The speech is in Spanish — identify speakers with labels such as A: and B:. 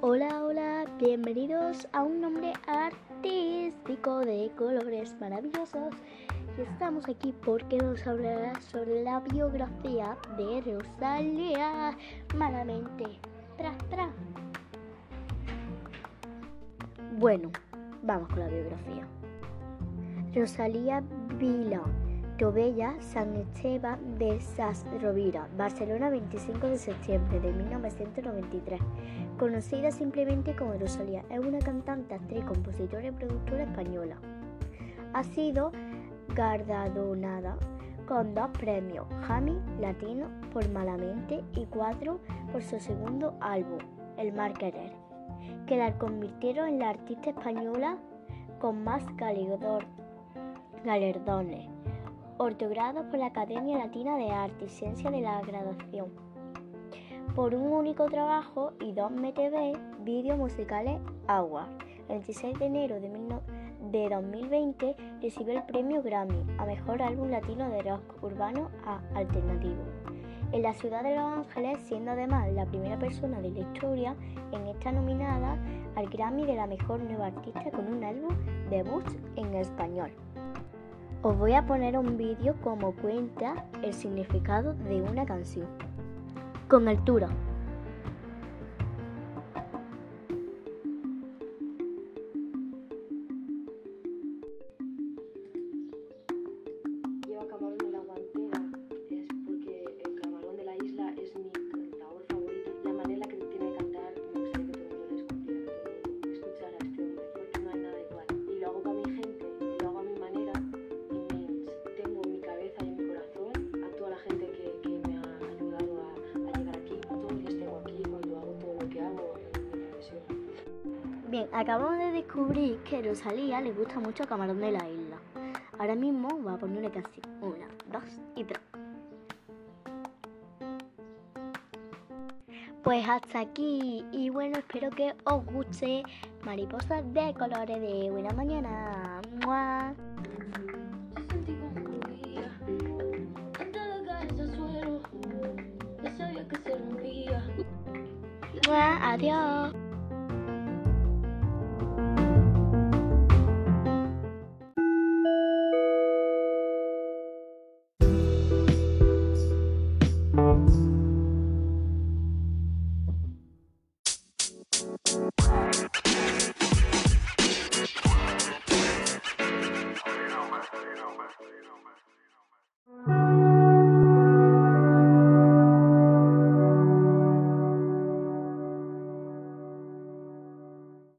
A: Hola, hola, bienvenidos a un nombre artístico de colores maravillosos. Y estamos aquí porque nos hablará sobre la biografía de Rosalía Malamente. Tra, tra. Bueno, vamos con la biografía. Rosalía Vila Tobella San Esteban de Sas Rovira, Barcelona 25 de septiembre de 1993. Conocida simplemente como Rosalía, es una cantante, actriz, compositora y productora española. Ha sido galardonada con dos premios Grammy Latino por Malamente y cuatro por su segundo álbum, El Mar que la convirtieron en la artista española con más galardones ortogrados por la Academia Latina de Arte y Ciencia de la Graduación, por un único trabajo y dos MTV vídeos musicales Agua. El 26 de enero de, 2020 recibió el premio Grammy a Mejor Álbum Latino de Rock Urbano a Alternativo en la ciudad de Los Ángeles, siendo además la primera persona de la historia en estar nominada al Grammy de la Mejor Nueva Artista con un álbum debut en español. Os voy a poner un vídeo como cuenta el significado de una canción. Con altura. Bien, acabamos de descubrir que Rosalía le gusta mucho Camarón de la Isla. Ahora mismo voy a poner una canción. Una, dos y tres. Pues hasta aquí y bueno, espero que os guste Mariposas de colores de buena mañana. ¡Mua! Adiós.